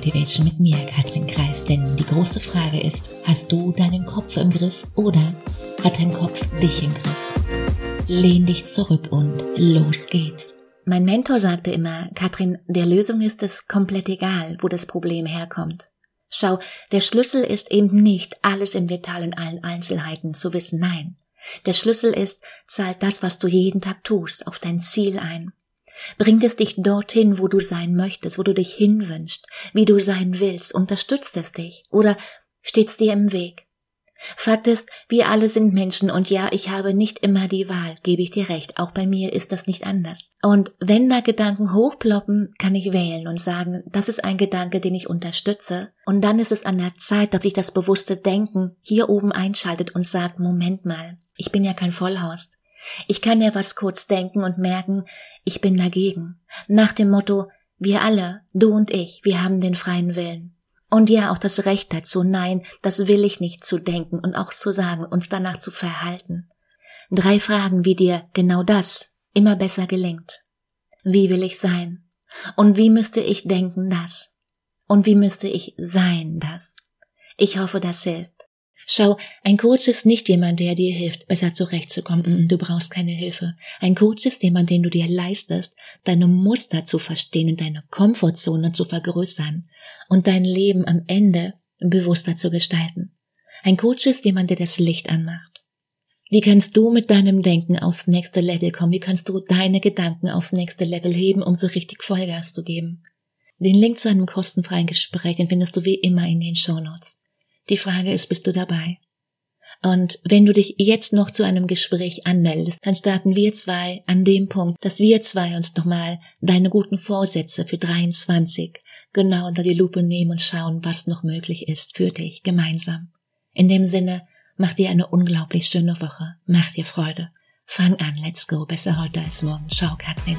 Motivation mit mir, Katrin Kreis. Denn die große Frage ist, hast du deinen Kopf im Griff oder hat dein Kopf dich im Griff? Lehn dich zurück und los geht's. Mein Mentor sagte immer, Katrin, der Lösung ist es komplett egal, wo das Problem herkommt. Schau, der Schlüssel ist eben nicht, alles im Detail in allen Einzelheiten zu wissen, nein. Der Schlüssel ist, zahlt das, was du jeden Tag tust, auf dein Ziel ein. Bringt es dich dorthin, wo du sein möchtest, wo du dich hinwünschst, wie du sein willst, unterstützt es dich oder steht's dir im Weg? Fakt ist, wir alle sind Menschen und ja, ich habe nicht immer die Wahl, gebe ich dir recht, auch bei mir ist das nicht anders. Und wenn da Gedanken hochploppen, kann ich wählen und sagen, das ist ein Gedanke, den ich unterstütze, und dann ist es an der Zeit, dass sich das bewusste Denken hier oben einschaltet und sagt, Moment mal, ich bin ja kein Vollhorst. Ich kann ja was kurz denken und merken, ich bin dagegen. Nach dem Motto, wir alle, du und ich, wir haben den freien Willen. Und ja, auch das Recht dazu, nein, das will ich nicht zu denken und auch zu sagen, uns danach zu verhalten. Drei Fragen, wie dir genau das immer besser gelingt. Wie will ich sein? Und wie müsste ich denken das? Und wie müsste ich sein das? Ich hoffe, das hilft. Schau, ein Coach ist nicht jemand, der dir hilft, besser zurechtzukommen. Du brauchst keine Hilfe. Ein Coach ist jemand, den du dir leistest, deine Muster zu verstehen und deine Komfortzone zu vergrößern und dein Leben am Ende bewusster zu gestalten. Ein Coach ist jemand, der das Licht anmacht. Wie kannst du mit deinem Denken aufs nächste Level kommen? Wie kannst du deine Gedanken aufs nächste Level heben, um so richtig Vollgas zu geben? Den Link zu einem kostenfreien Gespräch findest du wie immer in den Show Notes. Die Frage ist, bist du dabei? Und wenn du dich jetzt noch zu einem Gespräch anmeldest, dann starten wir zwei an dem Punkt, dass wir zwei uns nochmal deine guten Vorsätze für 23 genau unter die Lupe nehmen und schauen, was noch möglich ist für dich gemeinsam. In dem Sinne, mach dir eine unglaublich schöne Woche. Mach dir Freude. Fang an, let's go. Besser heute als morgen. Ciao, Katrin.